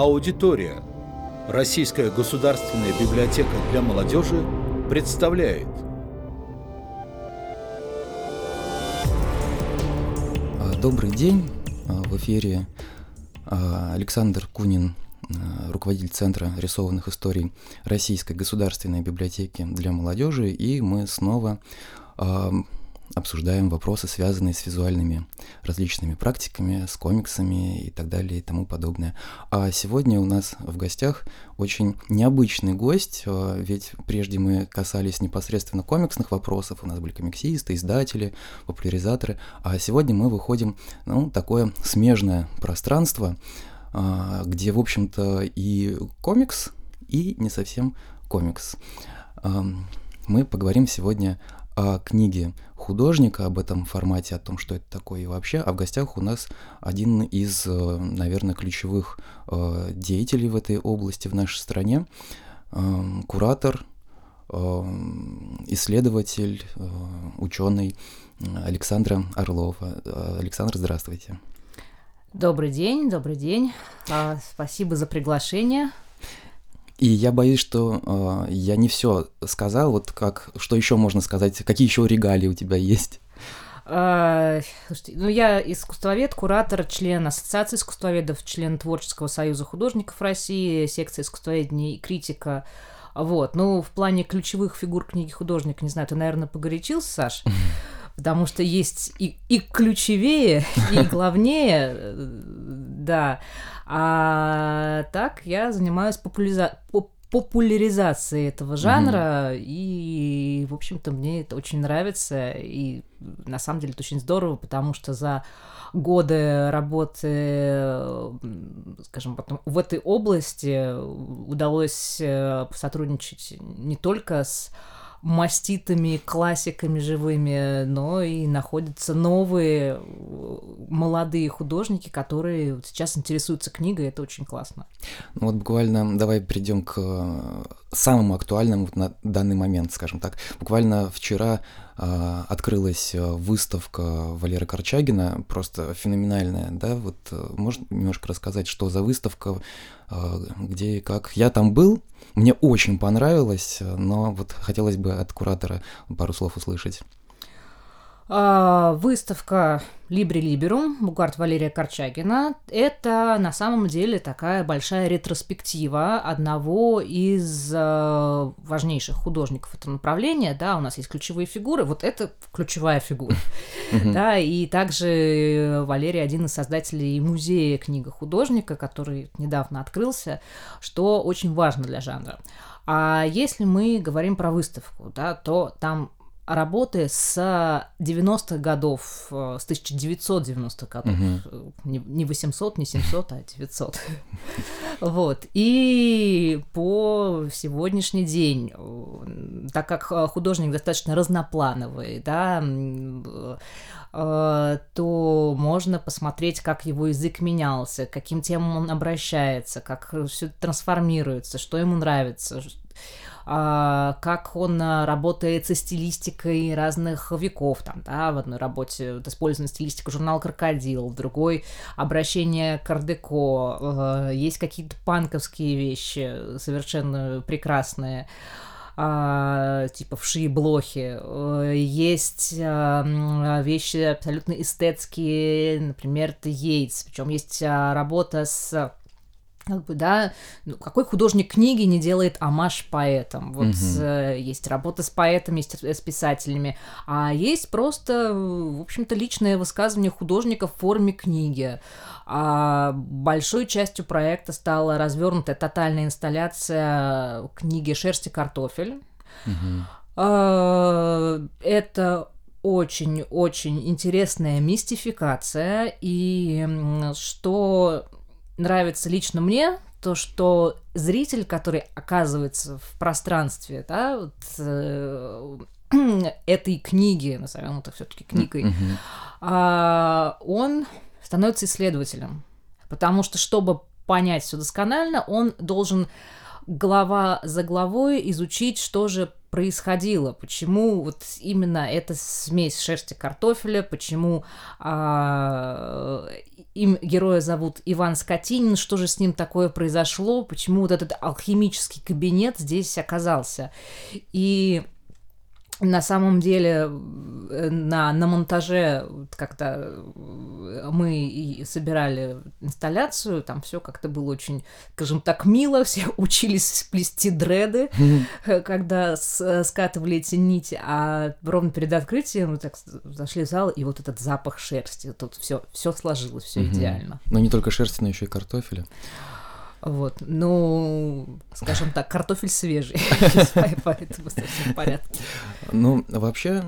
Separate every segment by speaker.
Speaker 1: Аудитория. Российская государственная библиотека для молодежи представляет.
Speaker 2: А, добрый день. А, в эфире а, Александр Кунин, руководитель Центра рисованных историй Российской государственной библиотеки для молодежи, и мы снова обсуждаем вопросы, связанные с визуальными различными практиками, с комиксами и так далее и тому подобное. А сегодня у нас в гостях очень необычный гость, а, ведь прежде мы касались непосредственно комиксных вопросов, у нас были комиксисты, издатели, популяризаторы, а сегодня мы выходим, ну, такое смежное пространство, а, где, в общем-то, и комикс, и не совсем комикс. Мы поговорим сегодня о книге художника, об этом формате, о том, что это такое и вообще. А в гостях у нас один из, э, наверное, ключевых э, деятелей в этой области в нашей стране, э, куратор, исследователь, ученый Александра Орлова. Александр, здравствуйте.
Speaker 3: Добрый день, добрый день. А, спасибо за приглашение.
Speaker 2: И я боюсь, что э, я не все сказал. Вот как, что еще можно сказать? Какие еще регалии у тебя есть?
Speaker 3: А, слушайте, ну я искусствовед, куратор, член Ассоциации искусствоведов, член Творческого союза художников России, секция искусствоведения и критика. Вот, ну, в плане ключевых фигур книги художника, не знаю, ты, наверное, погорячился, Саш? Потому что есть и, и ключевее, и главнее, э, да. А так я занимаюсь популяриза... популяризацией этого жанра, mm-hmm. и, в общем-то, мне это очень нравится, и на самом деле это очень здорово, потому что за годы работы, скажем, потом в этой области удалось э, сотрудничать не только с маститыми классиками живыми, но и находятся новые э, молодые художники, которые сейчас интересуются книгой, это очень классно.
Speaker 2: Ну вот буквально давай перейдем к э, самому актуальному на данный момент, скажем так. Буквально вчера открылась выставка Валеры Корчагина, просто феноменальная, да, вот можно немножко рассказать, что за выставка, э, где и как. Я там был, мне очень понравилось, но вот хотелось бы от куратора пару слов услышать.
Speaker 3: А, выставка Libri Liberum, Бугарт Валерия Корчагина, это на самом деле такая большая ретроспектива одного из э, важнейших художников этого направления, да, у нас есть ключевые фигуры, вот это ключевая фигура, да, и также Валерий один из создателей музея книга художника, который недавно открылся, что очень важно для жанра. А если мы говорим про выставку, да, то там работы с 90-х годов, э, с 1990-х годов. Угу. Не, не 800, не 700, а 900. Вот. И по сегодняшний день, так как художник достаточно разноплановый, да, то можно посмотреть, как его язык менялся, к каким темам он обращается, как все трансформируется, что ему нравится, как он а, работает со стилистикой разных веков, там, да, в одной работе вот, использована стилистика журнала «Крокодил», в другой обращение к ардеко, э, есть какие-то панковские вещи совершенно прекрасные, а, типа вши блохи. Э, есть а, вещи абсолютно эстетские, например, Йейтс, причем есть а, работа с как бы, да, ну, какой художник книги не делает амаш поэтам? Вот угу. э, есть работа с поэтами, есть с писателями, а есть просто, в общем-то, личное высказывание художника в форме книги. А большой частью проекта стала развернутая тотальная инсталляция книги «Шерсть и картофель». Угу. Это очень-очень интересная мистификация, и что нравится лично мне, то, что зритель, который оказывается в пространстве, да, вот, э, этой книги, назовем это все-таки книгой, mm-hmm. а, он становится исследователем. Потому что, чтобы понять все досконально, он должен глава за главой изучить, что же происходило, почему вот именно эта смесь шерсти картофеля, почему а, им героя зовут Иван Скотинин, что же с ним такое произошло, почему вот этот алхимический кабинет здесь оказался. И на самом деле э, на, на монтаже, когда э, мы собирали инсталляцию, там все как-то было очень, скажем так, мило, все учились плести дреды, mm-hmm. когда с, скатывали эти нити, а ровно перед открытием мы так зашли в зал, и вот этот запах шерсти, тут все, все сложилось, все mm-hmm. идеально.
Speaker 2: Но не только шерсти, но еще и картофеля.
Speaker 3: Вот, ну, скажем так, картофель свежий, поэтому совсем в порядке.
Speaker 2: Ну, вообще,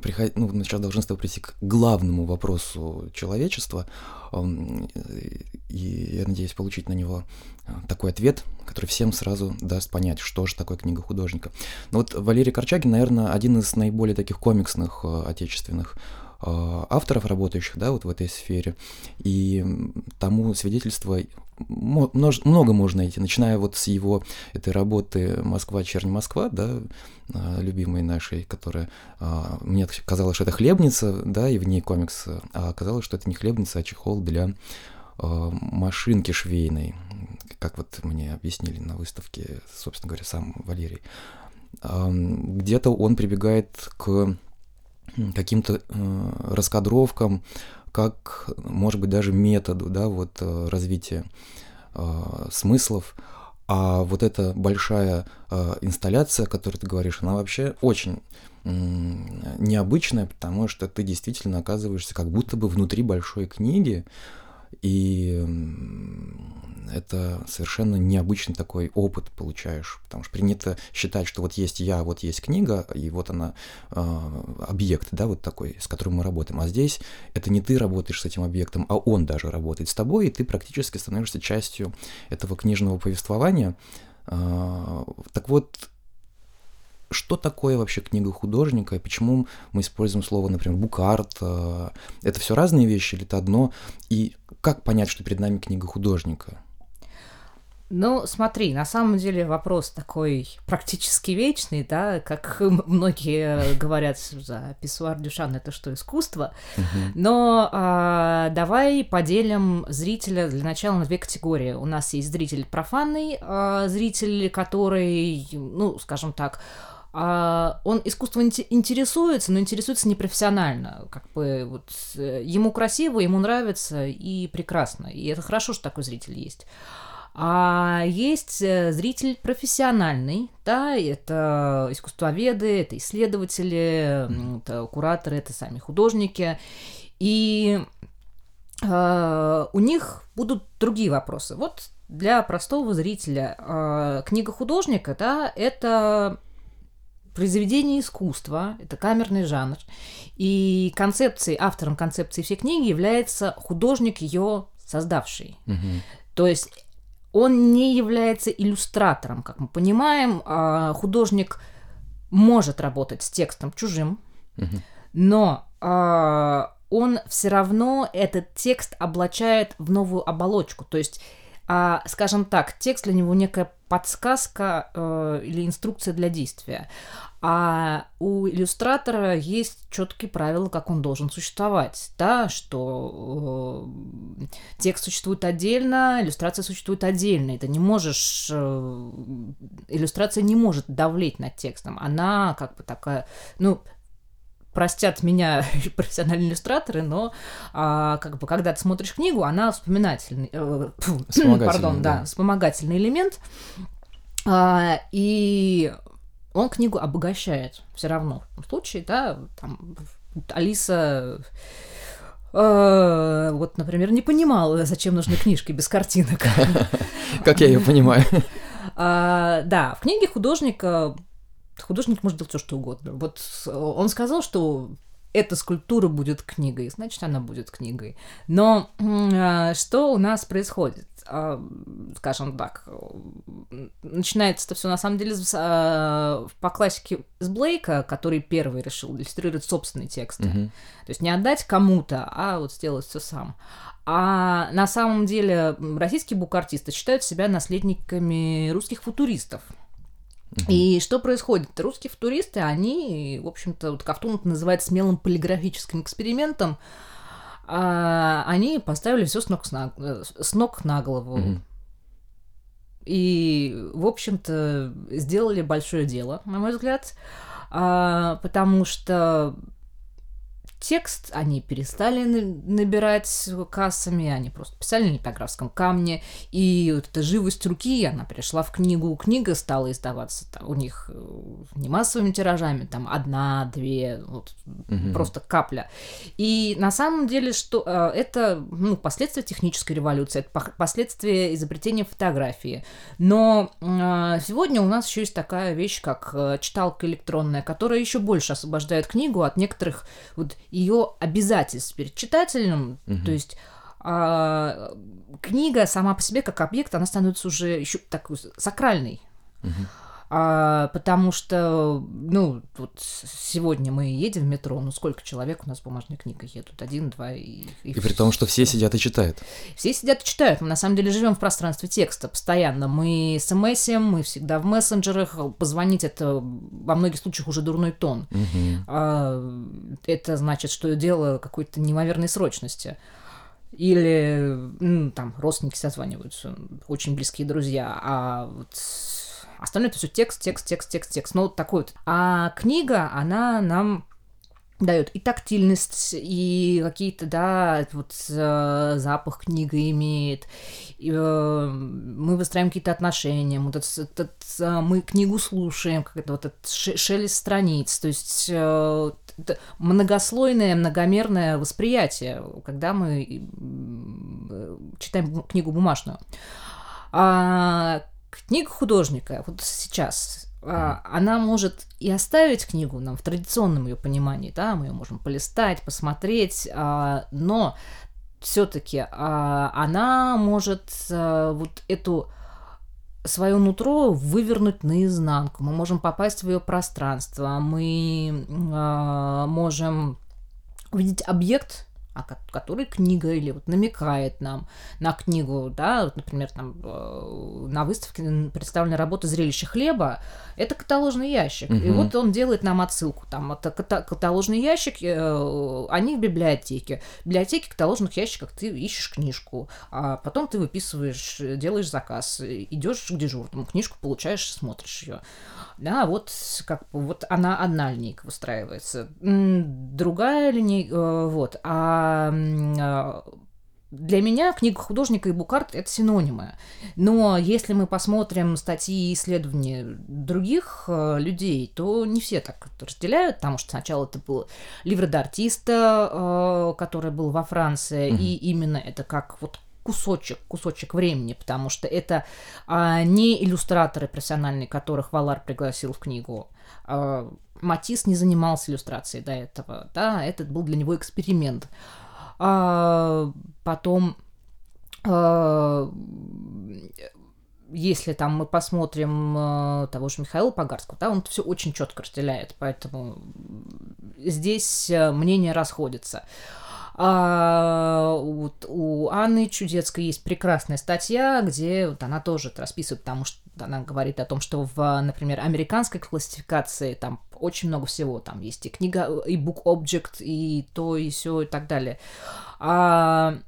Speaker 2: приход... ну, мы сейчас должны с прийти к главному вопросу человечества, и я надеюсь получить на него такой ответ, который всем сразу даст понять, что же такое книга художника. Ну вот Валерий Корчагин, наверное, один из наиболее таких комиксных э, отечественных Э, авторов, работающих да, вот в этой сфере. И тому свидетельство много можно найти, начиная вот с его этой работы «Москва, черни Москва», да, э, любимой нашей, которая э, мне казалось, что это хлебница, да, и в ней комикс, а оказалось, что это не хлебница, а чехол для машинки швейной, как вот мне объяснили на выставке, собственно говоря, сам Валерий. Где-то он прибегает к каким-то э, раскадровкам, как, может быть, даже методу да, вот, э, развития э, смыслов. А вот эта большая э, инсталляция, о которой ты говоришь, она вообще очень необычная, потому что ты действительно оказываешься как будто бы внутри большой книги, и это совершенно необычный такой опыт получаешь, потому что принято считать, что вот есть я, вот есть книга, и вот она э, объект, да, вот такой, с которым мы работаем. А здесь это не ты работаешь с этим объектом, а он даже работает с тобой, и ты практически становишься частью этого книжного повествования. Э, так вот, что такое вообще книга художника, и почему мы используем слово, например, букарт, это все разные вещи или это одно, и как понять, что перед нами книга художника?
Speaker 3: Ну, смотри, на самом деле вопрос такой практически вечный, да, как многие говорят за писсуар Дюшан, это что, искусство? Но а, давай поделим зрителя для начала на две категории. У нас есть зритель профанный, а, зритель, который, ну, скажем так, а он искусством интересуется, но интересуется непрофессионально. Как бы вот э, ему красиво, ему нравится и прекрасно. И это хорошо, что такой зритель есть. А есть э, зритель профессиональный, да, это искусствоведы, это исследователи, это кураторы, это сами художники. И э, у них будут другие вопросы. Вот для простого зрителя э, книга художника, да, это произведение искусства, это камерный жанр, и концепцией, автором концепции всей книги является художник, ее создавший. Угу. То есть он не является иллюстратором, как мы понимаем, а художник может работать с текстом чужим, угу. но а, он все равно этот текст облачает в новую оболочку. То есть а, скажем так, текст для него некая подсказка э, или инструкция для действия. А у иллюстратора есть четкие правила, как он должен существовать, да, что э, текст существует отдельно, иллюстрация существует отдельно. Это не можешь, э, иллюстрация не может давлеть над текстом. Она как бы такая, ну, простят меня профессиональные иллюстраторы, но а, как бы когда ты смотришь книгу, она вспоминательный, э, пардон, да, да, вспомогательный элемент, а, и он книгу обогащает все равно. В случае, да, там Алиса э, вот, например, не понимала, зачем нужны книжки без картинок.
Speaker 2: Как я ее понимаю.
Speaker 3: А, да, в книге художника художник может делать все, что угодно. Вот он сказал, что эта скульптура будет книгой, значит, она будет книгой. Но э, что у нас происходит? Э, скажем так, начинается это все на самом деле с, э, по классике с Блейка, который первый решил иллюстрировать собственные тексты.
Speaker 2: Мгм.
Speaker 3: То есть не отдать кому-то, а вот сделать все сам. А на самом деле российские букартисты считают себя наследниками русских футуристов. И что происходит? Русские футуристы, они, в общем-то, вот Ковтун это называет смелым полиграфическим экспериментом, а, они поставили все с ног, с на, э, с ног на голову.
Speaker 2: Мгм.
Speaker 3: И, в общем-то, сделали большое дело, на мой взгляд, а, потому что текст они перестали на- набирать кассами, они просто писали на литографском камне, и вот эта живость руки, она перешла в книгу, книга стала издаваться там, у них э, не массовыми тиражами, там одна, две, вот,
Speaker 2: Мгм.
Speaker 3: просто капля. И на самом деле, что э, это ну, последствия технической революции, это последствия изобретения фотографии. Но э, сегодня у нас еще есть такая вещь, как э, читалка электронная, которая еще больше освобождает книгу от некоторых вот ее обязательств перед читателем. То есть а, книга сама по себе как объект, она становится уже еще такой сакральной. А, потому что, ну, вот сегодня мы едем в метро, ну сколько человек у нас бумажной книгой едут? Один, два и...
Speaker 2: И при том, что все сидят и читают.
Speaker 3: Все сидят и читают. Мы на самом деле живем в пространстве текста постоянно. Мы смсим, мы всегда в мессенджерах. Позвонить это во многих случаях уже дурной тон.
Speaker 2: Мгм.
Speaker 3: А, это значит, что дело какой-то неимоверной срочности. Или ну, там родственники созваниваются, очень близкие друзья, а вот остальное это все текст, текст, текст, текст, текст. Ну, вот такой вот. А книга, она нам дает и тактильность, и какие-то, да, вот э, запах книга имеет, и, э, мы выстраиваем какие-то отношения, вот этот, этот, э, мы книгу слушаем, как это вот этот ше- шелест страниц, то есть э, многослойное, многомерное восприятие, когда мы э, читаем книгу бумажную. А книга художника, вот сейчас, а, она может и оставить книгу нам в традиционном ее понимании, да, мы ее можем полистать, посмотреть, а, но все-таки она может а, вот эту свое нутро вывернуть наизнанку. Мы можем попасть в ее пространство, мы а, можем увидеть объект, а ко- который книга или вот намекает нам на книгу, да, вот, например, там э, на выставке представлена работа «Зрелище хлеба», это каталожный ящик, и
Speaker 2: Мгм.
Speaker 3: вот он делает нам отсылку, там, это ката- каталожный ящик, э, они в библиотеке, в библиотеке каталожных ящиках ты ищешь книжку, а потом ты выписываешь, э, делаешь заказ, идешь к дежурному, книжку получаешь, смотришь ее. Да, вот как вот она одна линейка выстраивается. Другая линейка, вот. А, для меня книга художника и букарт это синонимы. Но если мы посмотрим статьи и исследования других э, людей, то не все так разделяют, потому что сначала это был Livre d'Artiste, э, который был во Франции, и именно это как вот кусочек, кусочек времени, потому что это а, не иллюстраторы профессиональные, которых Валар пригласил в книгу. А, Матис не занимался иллюстрацией до этого, да, это был для него эксперимент. А, потом а, если там мы посмотрим э, того же Михаила Погарского, да, он все очень четко разделяет, поэтому здесь э, мнения расходятся. А, вот у Анны Чудецкой есть прекрасная статья, где вот она тоже это расписывает, потому что она говорит о том, что в, например, американской классификации там очень много всего. Там есть и книга, и book object, и то, и все, и так далее. А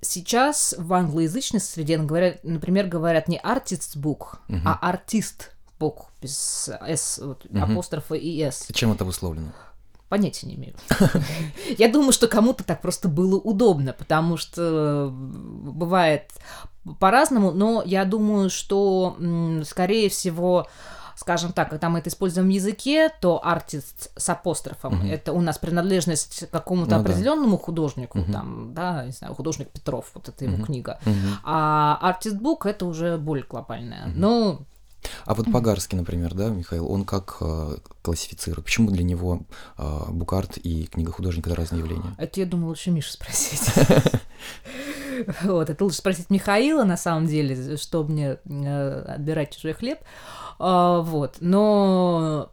Speaker 3: сейчас в англоязычной среде, говорят, например, говорят не artist's book, а artist book без s, вот, апострофа и s.
Speaker 2: Чем это обусловлено?
Speaker 3: Понятия не имею. Я думаю, что кому-то так просто было удобно, потому что бывает по-разному, но я думаю, что, скорее всего, скажем так, когда мы это используем в языке, то артист с апострофом это у нас принадлежность к какому-то
Speaker 2: Ну да.
Speaker 3: определенному художнику, там, да, не знаю, художник Петров, вот это его книга. А артист бук это уже более глобальное. Ну,
Speaker 2: А вот Погарский, например, да, Михаил, он как э, классифицирует? Почему для него э, Букарт и книга художника это разные явления?
Speaker 3: Это, я думаю, лучше Миша спросить. Вот, это лучше спросить Михаила, на самом деле, что мне э, отбирать чужой хлеб. А, вот, но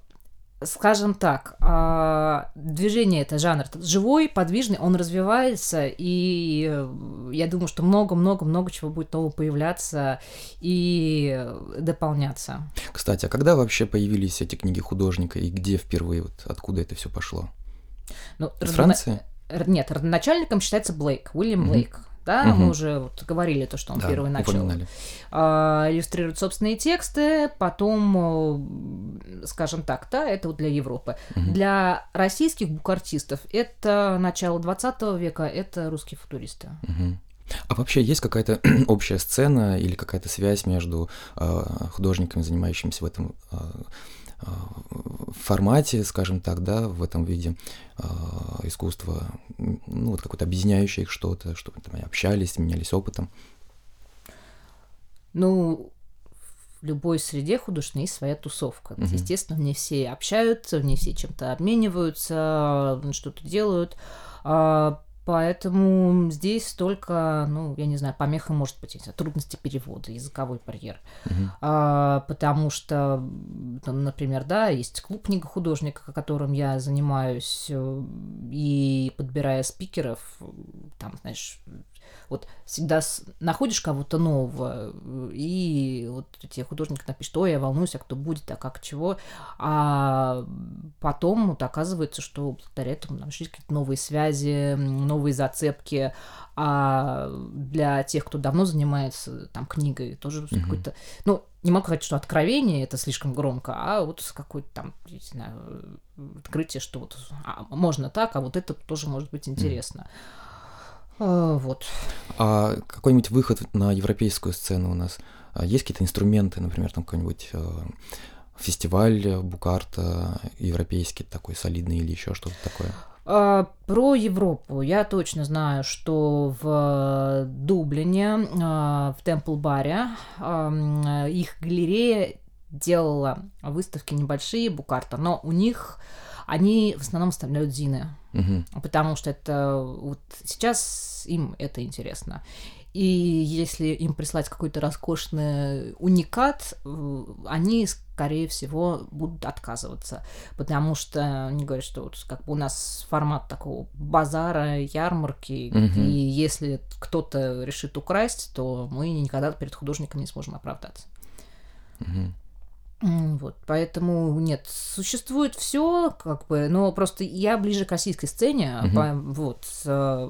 Speaker 3: скажем так, а, движение это жанр живой, подвижный, он развивается, и э, я думаю, что много-много-много чего будет нового появляться и дополняться.
Speaker 2: Кстати, а когда вообще появились эти книги художника и где впервые, вот откуда это все пошло?
Speaker 3: Ну,
Speaker 2: Из Франции?
Speaker 3: Нет, родоначальником считается Блейк, Уильям Блейк да, угу. мы уже вот говорили то, что он да, первый начал а, иллюстрировать собственные тексты, потом, скажем так, да, это вот для Европы. Угу. Для российских букартистов это начало 20 века, это русские футуристы.
Speaker 2: Угу. А вообще есть какая-то общая сцена или какая-то связь между э, художниками, занимающимися в этом э, формате, скажем так, да, в этом виде э, искусства, ну, вот какое-то объединяющее их что-то, чтобы там общались, менялись опытом?
Speaker 3: Ну, в любой среде художественной есть своя тусовка. Угу. Естественно, не все общаются, не все чем-то обмениваются, что-то делают. А, Поэтому здесь только, ну, я не знаю, помеха может быть, трудности перевода, языковой барьер. Uh-huh. А, потому что, там, например, да, есть клуб книга художника, которым я занимаюсь, э, и подбирая спикеров, там, знаешь, вот всегда находишь кого-то нового, и вот тебе художник напишет, ой, я волнуюсь, а кто будет, а как, чего, а потом вот оказывается, что благодаря этому нам нашли какие-то новые связи, новые зацепки, а для тех, кто давно занимается там книгой, тоже mm-hmm. какой-то, ну, не могу сказать, что откровение это слишком громко, а вот какое-то там, не знаю, открытие, что вот а, можно так, а вот это тоже может быть интересно. Mm-hmm. А, вот.
Speaker 2: А какой-нибудь выход на европейскую сцену у нас? А есть какие-то инструменты, например, там какой-нибудь э, фестиваль Букарта европейский такой солидный или еще что-то такое?
Speaker 3: А, про Европу я точно знаю, что в Дублине, в Темпл-баре, их галерея делала выставки небольшие Букарта, но у них они в основном оставляют зины, угу. потому что это вот сейчас им это интересно. И если им прислать какой-то роскошный уникат, э, они, скорее всего, будут отказываться. Потому что они говорят, что вот как бы у нас формат такого базара, ярмарки, угу. и если кто-то решит украсть, то мы никогда перед художником не сможем оправдаться. Угу. Вот, поэтому нет, существует все, как бы, но просто я ближе к российской сцене, угу. по, вот, э,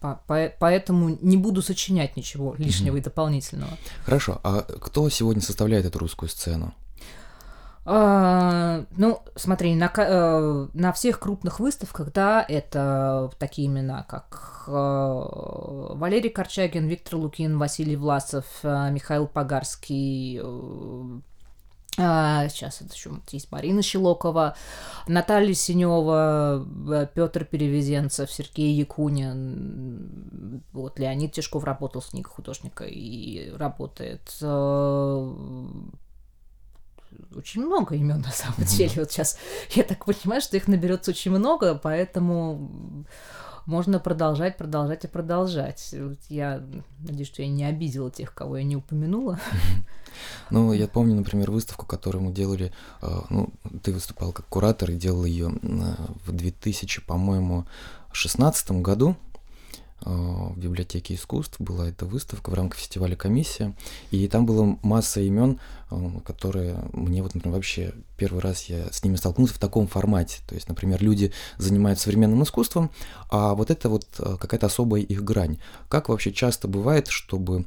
Speaker 3: по, по, поэтому не буду сочинять ничего лишнего угу. и дополнительного.
Speaker 2: Хорошо, а кто сегодня составляет эту русскую сцену?
Speaker 3: А, ну, смотри, на, э, на всех крупных выставках, да, это такие имена, как э, Валерий Корчагин, Виктор Лукин, Василий Власов, э, Михаил Погарский, а, сейчас это еще есть Марина Щелокова, Наталья Синева, Петр Перевезенцев, Сергей Якунин, вот Леонид Тишков работал с книгой художника и работает очень много имен на самом mm-hmm. деле. Вот сейчас я так понимаю, что их наберется очень много, поэтому можно продолжать, продолжать и продолжать. Я надеюсь, что я не обидела тех, кого я не упомянула.
Speaker 2: Ну, я помню, например, выставку, которую мы делали, а, ну, ты выступал как куратор и делал ее в 2000, по-моему, 16 году. Э, в библиотеке искусств была эта выставка в рамках фестиваля «Комиссия», и там была масса имен, э, которые мне вот, например, вообще первый раз я с ними столкнулся в таком формате. То есть, например, люди занимаются современным искусством, а вот это вот э, какая-то особая их грань. Как вообще часто бывает, чтобы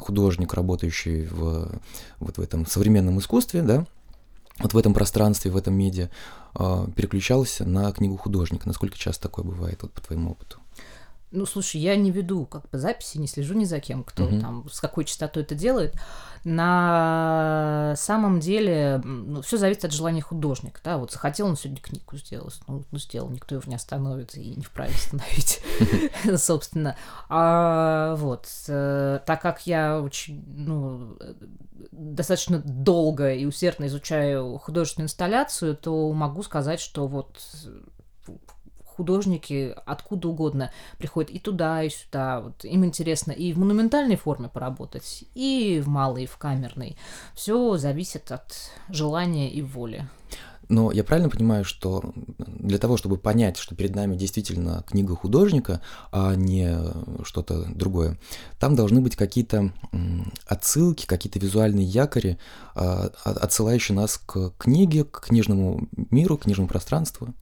Speaker 2: художник, работающий в, вот в этом современном искусстве, да, вот в этом пространстве, в этом медиа, переключался на книгу художника? Насколько часто такое бывает, вот по твоему опыту?
Speaker 3: Ну, слушай, я не веду как бы записи, не слежу ни за кем, кто
Speaker 2: Мгм.
Speaker 3: там, с какой частотой это делает. На самом деле, ну, все зависит от желания художника, да, вот захотел он сегодня книгу сделать, ну, ну, сделал, никто его не остановит и не вправе остановить, собственно. А, вот, э, так как я очень, ну, э, достаточно долго и усердно изучаю художественную инсталляцию, то могу сказать, что вот художники откуда угодно приходят и туда, и сюда. Вот им интересно и в монументальной форме поработать, и в малой, и в камерной. Все зависит от желания и воли.
Speaker 2: Но я правильно понимаю, что для того, чтобы понять, что перед нами действительно книга художника, а не что-то другое, там должны быть какие-то отсылки, какие-то визуальные якори, а, а- отсылающие нас к книге, к книжному миру, к книжному пространству.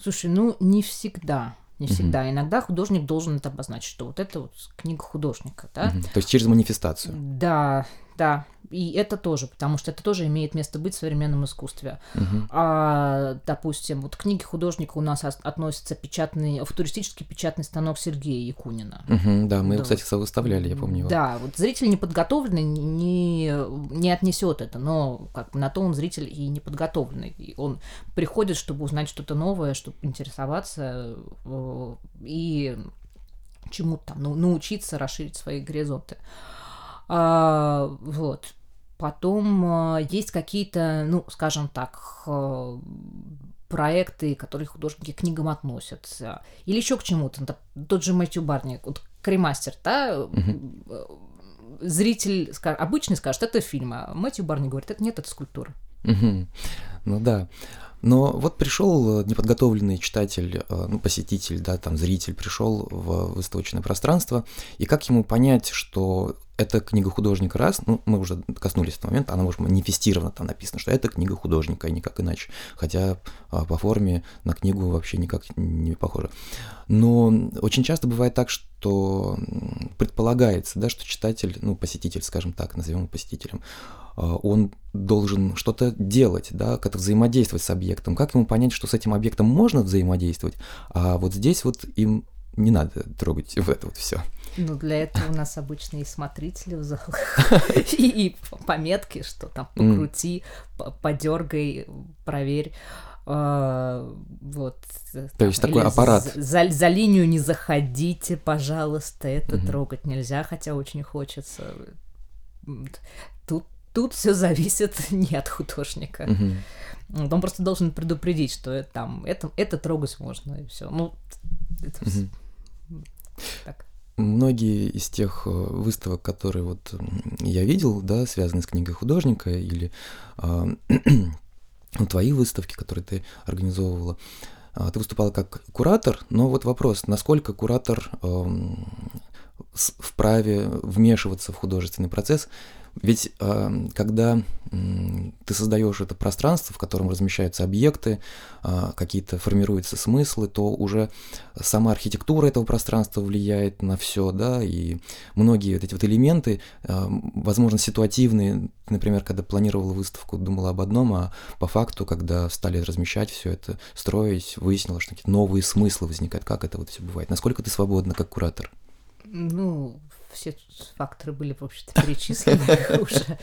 Speaker 3: Слушай, ну не всегда. Не всегда. Иногда художник должен это обозначить, что вот это вот книга художника, да?
Speaker 2: Мгм. То есть через манифестацию.
Speaker 3: Да, да. И это тоже, потому что это тоже имеет место быть в современном искусстве.
Speaker 2: Мгм.
Speaker 3: А, допустим, вот к книге художника у нас ос- относится печатный, футуристический печатный станок Сергея Якунина.
Speaker 2: Мгм, да, мы его,
Speaker 3: Да.
Speaker 2: кстати, выставляли, я помню его.
Speaker 3: Да, вот зритель неподготовленный не, не отнесет это, но как на то он зритель и неподготовленный. И он приходит, чтобы узнать что-то новое, чтобы интересоваться э, и чему-то там ну, научиться расширить свои горизонты. А, вот. Потом а, есть какие-то, ну, скажем так, э, проекты, которые художники к книгам относятся. Или еще к чему-то. Тот же Мэтью Барни, вот Кремастер, да, э, зритель ска- обычный скажет, это фильм, а Мэтью Барни говорит, это нет, это скульптура.
Speaker 2: Мгм. Ну да. Но вот пришел неподготовленный читатель, э, ну, посетитель, да, там, зритель пришел в выставочное пространство, и как ему понять, что это книга художника раз, ну, мы уже коснулись этого момента, она может манифестирована, там написано, что это книга художника, и никак иначе, хотя а, по форме на книгу вообще никак не похоже. Но очень часто бывает так, что предполагается, да, что читатель, ну, посетитель, скажем так, назовем его посетителем, а, он должен что-то делать, да, как-то взаимодействовать с объектом. Как ему понять, что с этим объектом можно взаимодействовать, а вот здесь вот им не надо трогать в это вот все.
Speaker 3: Ну, для этого у нас обычно и смотрители в залах, и, пометки, что там покрути, по- подергай, проверь. А, вот.
Speaker 2: То есть такой аппарат.
Speaker 3: За, за- линию не заходите, пожалуйста, это трогать нельзя, хотя очень хочется. Тут, тут все зависит не от художника. Вот Он просто должен предупредить, что это, там, это, это трогать можно, и все. Ну, это вс- так.
Speaker 2: Многие из тех э, выставок, которые вот я видел, да, связаны с книгой художника или ну, твои выставки, которые ты организовывала, а, ты выступала как куратор, но вот вопрос, насколько куратор с- вправе вмешиваться в художественный процесс, ведь э, когда ты создаешь это пространство, в котором размещаются объекты, а, какие-то формируются смыслы, то уже сама архитектура этого пространства влияет на все, да, и многие вот эти вот элементы, а, возможно, ситуативные, например, когда планировала выставку, думала об одном, а по факту, когда стали размещать все это, строить, выяснилось, что какие-то новые смыслы возникают. Как это вот все бывает? Насколько ты свободна как куратор?
Speaker 3: Ну, все факторы были, в общем-то, перечислены уже.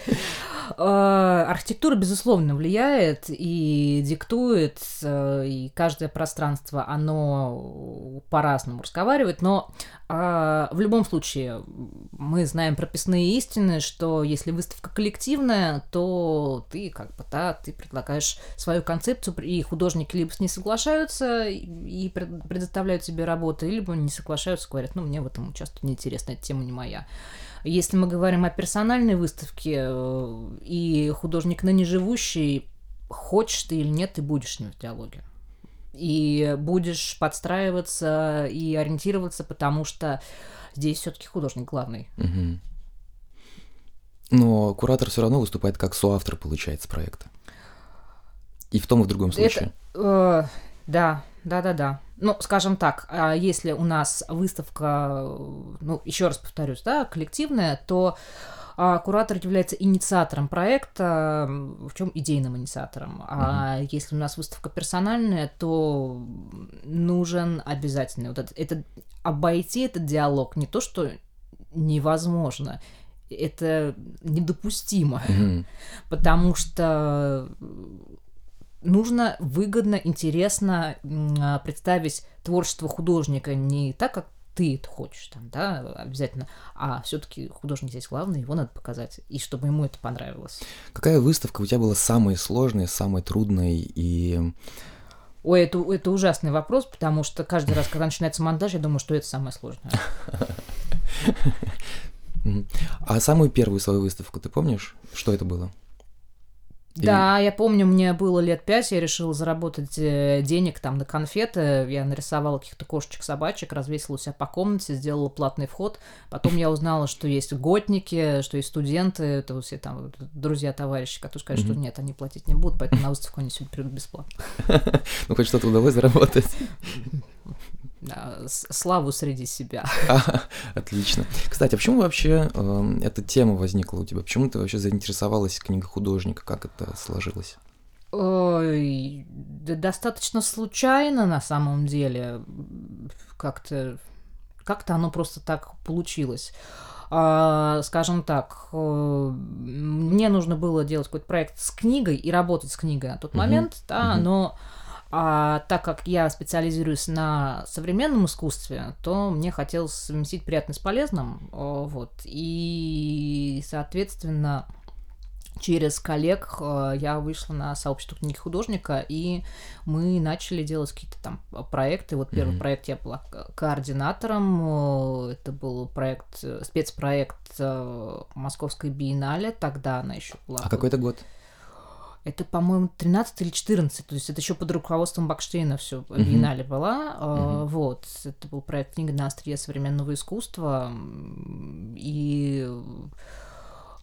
Speaker 3: А, Архитектура, безусловно, влияет и диктует, э, и каждое пространство, оно по-разному разговаривает, но а, в любом случае мы знаем прописные истины, что если выставка коллективная, то ты как бы, да, ты предлагаешь свою концепцию, и художники либо с ней соглашаются и пред- предоставляют тебе работы, либо не соглашаются, говорят, ну, мне в этом участвовать неинтересно, эта тема не моя. Если мы говорим о персональной выставке, э, и художник ныне живущий, хочешь ты или нет, ты будешь с ним в диалоге. И будешь подстраиваться и ориентироваться, потому что здесь все-таки художник главный.
Speaker 2: Мгм. Но куратор все равно выступает как соавтор, получается, проекта. И в том, и в другом случае.
Speaker 3: Э, да, да, да, да. Ну, скажем так, а если у нас выставка, ну, еще раз повторюсь, да, коллективная, то а куратор является инициатором проекта, в чем идейным инициатором. А uh если у нас выставка персональная, то нужен обязательно вот это, это обойти этот диалог не то, что невозможно, это недопустимо,
Speaker 2: Мгм.
Speaker 3: потому что нужно выгодно, интересно а, представить творчество художника не так, как ты это хочешь, там, да, обязательно, а все-таки художник здесь главный, его надо показать, и чтобы ему это понравилось.
Speaker 2: Какая выставка у тебя была самой сложной, самой трудной и
Speaker 3: Ой, это, это ужасный вопрос, потому что каждый раз, когда начинается монтаж, я думаю, что это самое сложное.
Speaker 2: А самую первую свою выставку ты помнишь? Что это было?
Speaker 3: Да, я помню, мне было лет пять, я решила заработать э, денег там на конфеты, я нарисовала каких-то кошечек, собачек, развесила у себя по комнате, сделала платный вход, потом я узнала, что есть готники, что есть студенты, это вот все там друзья, товарищи, которые сказали, что
Speaker 2: Мгм.
Speaker 3: нет, они платить не будут, поэтому на выставку они сегодня придут бесплатно.
Speaker 2: Ну, хоть что-то удалось заработать.
Speaker 3: С- славу среди себя.
Speaker 2: А, Отлично. Кстати, а почему вообще эм, эта тема возникла у тебя? Почему ты вообще заинтересовалась книгой художника? Как это сложилось?
Speaker 3: Ой, да достаточно случайно на самом деле. Как-то как-то оно просто так получилось. А, скажем так, э, мне нужно было делать какой-то проект с книгой и работать с книгой на тот
Speaker 2: Мгм,
Speaker 3: момент, да,
Speaker 2: мгм.
Speaker 3: но а, так как я специализируюсь на современном искусстве, то мне хотелось совместить приятное с полезным, о, вот, и, соответственно, через коллег э, я вышла на сообщество книги художника, и мы начали делать какие-то там проекты. Вот первый
Speaker 2: Мгм.
Speaker 3: проект я была ко- координатором. э, Это был проект, э, спецпроект э, Московской биеннале. Тогда она еще была.
Speaker 2: А какой это год?
Speaker 3: Это, по-моему, 13 или 14, то есть это еще под руководством Бакштейна все
Speaker 2: Мгм.
Speaker 3: биеннале была. э,
Speaker 2: Мгм.
Speaker 3: Вот, это был проект «Книга на острие современного искусства». И,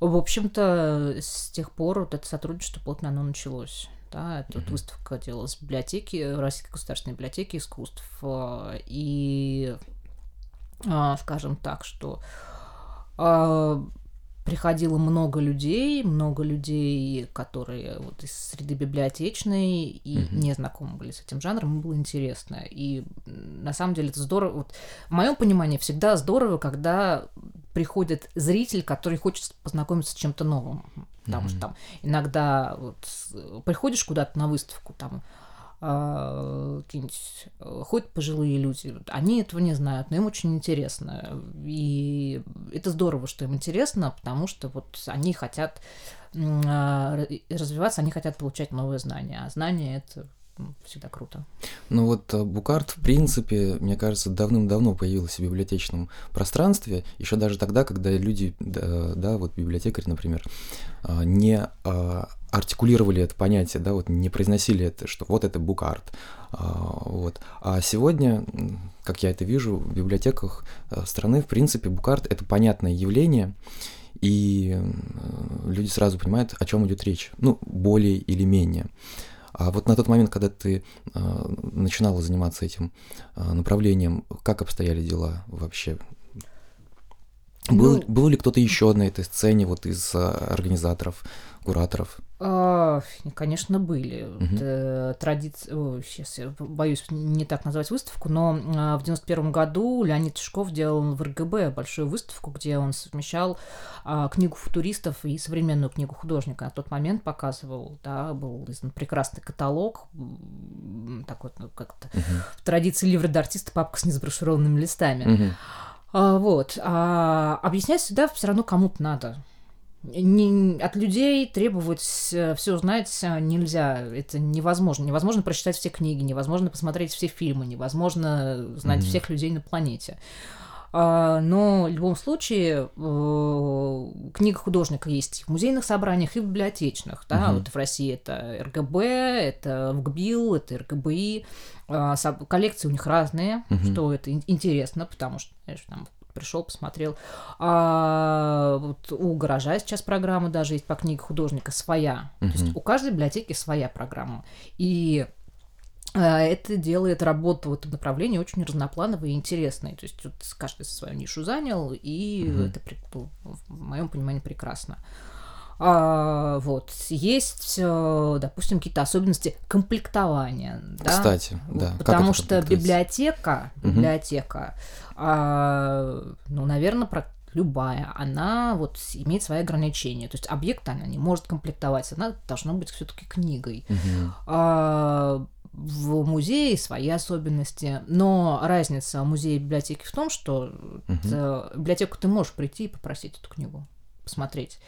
Speaker 3: в общем-то, с тех пор вот это сотрудничество плотно оно началось. Да, вот
Speaker 2: Мгм.
Speaker 3: выставка делалась в библиотеке, Российской государственной библиотеки искусств. э, И, а, скажем так, что а, приходило много людей, много людей, которые вот из среды библиотечной и
Speaker 2: Мгм.
Speaker 3: не знакомы были с этим жанром, им было интересно. И на самом деле это здорово. Вот, в моем понимании всегда здорово, когда приходит зритель, который хочет познакомиться с чем-то новым. Потому что
Speaker 2: Мгм.
Speaker 3: там иногда вот приходишь куда-то на выставку, там какие-нибудь э, ходят пожилые люди, они этого не знают, но им очень интересно. И это здорово, что им интересно, потому что вот они хотят а, ра- развиваться, они хотят получать новые знания, а знания это м, всегда круто.
Speaker 2: Ну вот э, Букарт, в принципе, мне кажется, давным-давно появился в библиотечном пространстве, еще даже тогда, когда люди, да, да, вот библиотекари, например, а, не а, артикулировали это понятие, да, вот не произносили это, что вот это букарт. А, Вот. А сегодня, как я это вижу, в библиотеках э, страны, в принципе, букарт это понятное явление, и люди сразу понимают, о чем идет речь. Ну, более или менее. А вот на тот момент, когда ты э, начинала заниматься этим э, направлением, как обстояли дела вообще? Был,
Speaker 3: Ну-
Speaker 2: был ли кто-то еще на этой сцене, вот из э, организаторов, кураторов?
Speaker 3: А, Конечно, были.
Speaker 2: Мгм.
Speaker 3: Традиции... Сейчас я боюсь не так назвать выставку, но а, в 91 году Леонид Тишков делал в РГБ большую выставку, где он совмещал а, книгу футуристов и современную книгу художника. На тот момент показывал, да, был издан прекрасный каталог, такой, ну, как-то
Speaker 2: Мгм.
Speaker 3: в традиции ливра д'артиста папка с несброшированными листами.
Speaker 2: Мгм.
Speaker 3: А, вот. А объяснять всегда все равно кому-то надо. Не- от людей требовать все знать нельзя. Это невозможно. Невозможно прочитать все книги, невозможно посмотреть все фильмы, невозможно знать
Speaker 2: Мгм.
Speaker 3: всех людей на планете. А, Но в любом случае э, книга художника есть в музейных собраниях, и в библиотечных. Да?
Speaker 2: Мгм.
Speaker 3: Вот в России это РГБ, это ВГБИЛ, это РГБИ. А, Коллекции у них разные,
Speaker 2: Мгм.
Speaker 3: что это ин- интересно, потому что, знаешь, там пришел, посмотрел. А, вот у гаража сейчас программа даже есть по книге художника своя. То есть у каждой библиотеки своя программа. И А, это делает работу в этом направлении очень разноплановой и интересной. То есть вот каждый свою нишу занял, и
Speaker 2: Мгм.
Speaker 3: это, ну, в моем понимании, прекрасно. А, вот. Есть, э, допустим, какие-то особенности комплектования. Да?
Speaker 2: Кстати, да.
Speaker 3: Потому что библиотека, библиотека, а, ну, наверное, про любая, она вот имеет свои ограничения. То есть объект она не может комплектовать, она должна быть все-таки книгой.
Speaker 2: Мгм.
Speaker 3: А, в музее свои особенности, но разница музея и библиотеки в том, что в библиотеку ты можешь прийти и попросить эту книгу посмотреть,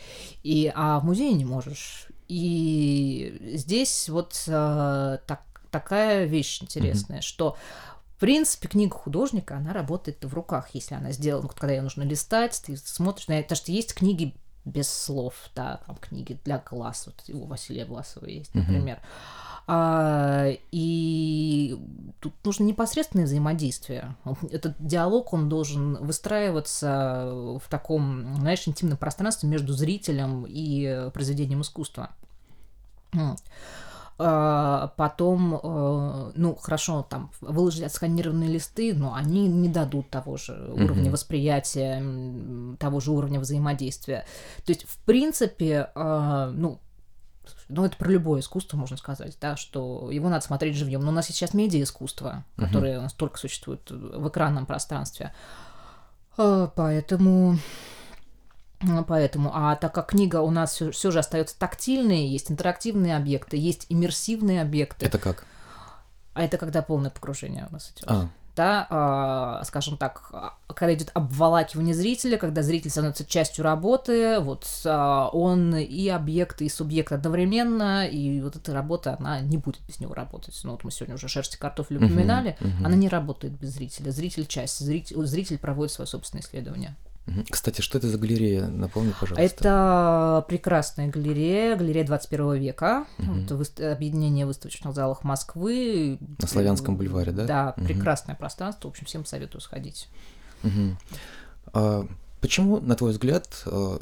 Speaker 3: и, а в музее не можешь. И здесь вот а, так, такая вещь интересная, что в принципе, книга художника, она работает в руках, если она сделана. Когда ее нужно листать, ты смотришь на это, что есть книги без слов, да, там книги для глаз, вот у Василия Власова есть, например. А, и тут нужно непосредственное взаимодействие. Этот диалог, он должен выстраиваться в таком, знаешь, интимном пространстве между зрителем и э, произведением искусства. А, Потом, э, ну, хорошо, там выложить отсканированные листы, но они не дадут того же уровня
Speaker 2: Мгм.
Speaker 3: восприятия, того же уровня взаимодействия. То есть, в принципе, а, ну, ну, это про любое искусство, можно сказать, да, что его надо смотреть живьем. Но у нас сейчас медиа-искусство, которое у нас только существует в экранном пространстве. А, Поэтому... а, Поэтому, а так как книга у нас все, же остается тактильной, есть интерактивные объекты, есть иммерсивные объекты,
Speaker 2: Это как?
Speaker 3: а это когда полное погружение у нас идет
Speaker 2: А,
Speaker 3: да, а, скажем так, а, когда идет обволакивание зрителя, когда зритель становится частью работы, вот а, он и объект, и субъект одновременно, и вот эта работа, она не будет без него работать. Ну вот мы сегодня уже шерсти картофеля
Speaker 2: Мгм,
Speaker 3: упоминали,
Speaker 2: мгм.
Speaker 3: она не работает без зрителя. Зритель часть, зритель, зритель проводит свое собственное исследование.
Speaker 2: Кстати, что это за галерея? Напомни, пожалуйста.
Speaker 3: Это прекрасная галерея, галерея 21 века,
Speaker 2: Мгм.
Speaker 3: это выс- объединение выставочных залов Москвы.
Speaker 2: На Славянском бульваре, да?
Speaker 3: Да,
Speaker 2: Мгм.
Speaker 3: прекрасное пространство, в общем, всем советую сходить.
Speaker 2: Мгм. А почему, на твой взгляд, э,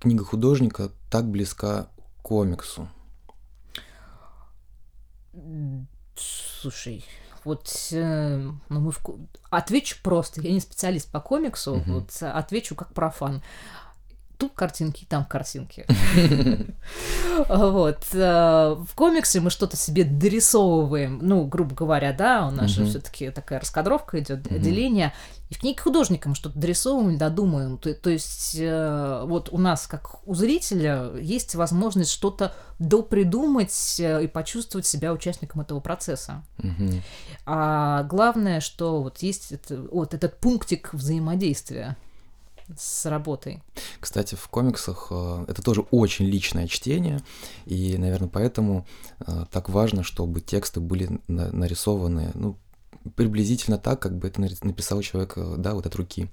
Speaker 2: книга художника так близка к комиксу?
Speaker 3: Слушай, вот э, ну мы в отвечу просто. Я не специалист по комиксу,
Speaker 2: Мгм.
Speaker 3: вот отвечу как профан. Тут картинки, там картинки. Вот. э, В комиксе мы что-то себе дорисовываем, ну, грубо говоря, да, у нас же все-таки такая раскадровка идет, деление. И в книге художника мы что-то дорисовываем, додумаем. То, то есть э, вот у нас, как у зрителя, есть возможность что-то допридумать э, и почувствовать себя участником этого процесса. А главное, что вот есть это- вот этот пунктик взаимодействия с работой.
Speaker 2: Кстати, в комиксах э, это тоже очень личное чтение, и, наверное, поэтому э, так важно, чтобы тексты были на- нарисованы, ну, приблизительно так, как бы это написал человек, э, да, вот от руки.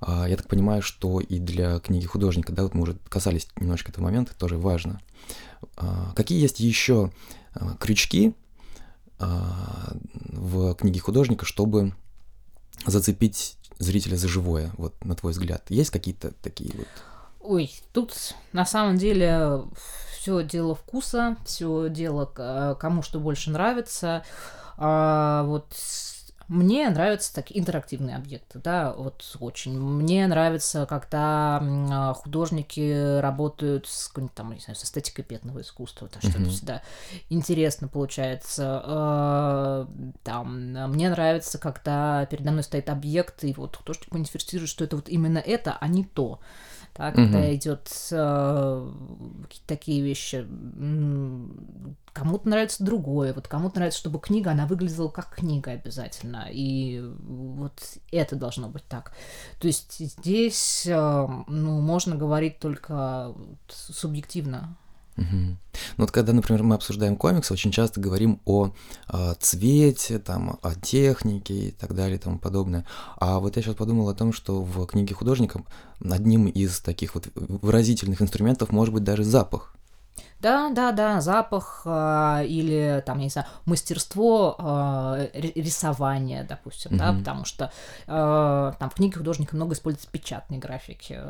Speaker 2: А, Я так понимаю, что и для книги художника, да, вот мы уже касались немножко этого момента, тоже важно. А, Какие есть еще крючки а, в книге художника, чтобы зацепить зрителя за живое, вот на твой взгляд? Есть какие-то такие вот
Speaker 3: Ой, тут на самом деле все дело вкуса, все дело кому что больше нравится. А, вот мне нравятся такие интерактивные объекты, да, вот очень. Мне нравится, когда а, художники работают с, какой-нибудь там, не знаю, с эстетикой пятного искусства, то что это
Speaker 2: Мгм.
Speaker 3: всегда интересно получается. А, Там, а, мне нравится, когда передо мной стоит объект, и вот художник манифестирует, что это вот именно это, а не то. Да, когда
Speaker 2: Мгм.
Speaker 3: идет э, такие вещи. Кому-то нравится другое, вот кому-то нравится, чтобы книга, она выглядела как книга обязательно. И вот это должно быть так. То есть здесь, э, ну, можно говорить только субъективно.
Speaker 2: Мгм. Ну вот когда, например, мы обсуждаем комиксы, очень часто говорим о а, цвете, там, о технике и так далее и тому подобное. А вот я сейчас подумал о том, что в книге художника одним из таких вот выразительных инструментов может быть даже запах.
Speaker 3: Да, да, да, запах э, или там, я не знаю, мастерство э, рисования, допустим, mm-hmm. да, потому что э, там в книге художника много используется печатной графики.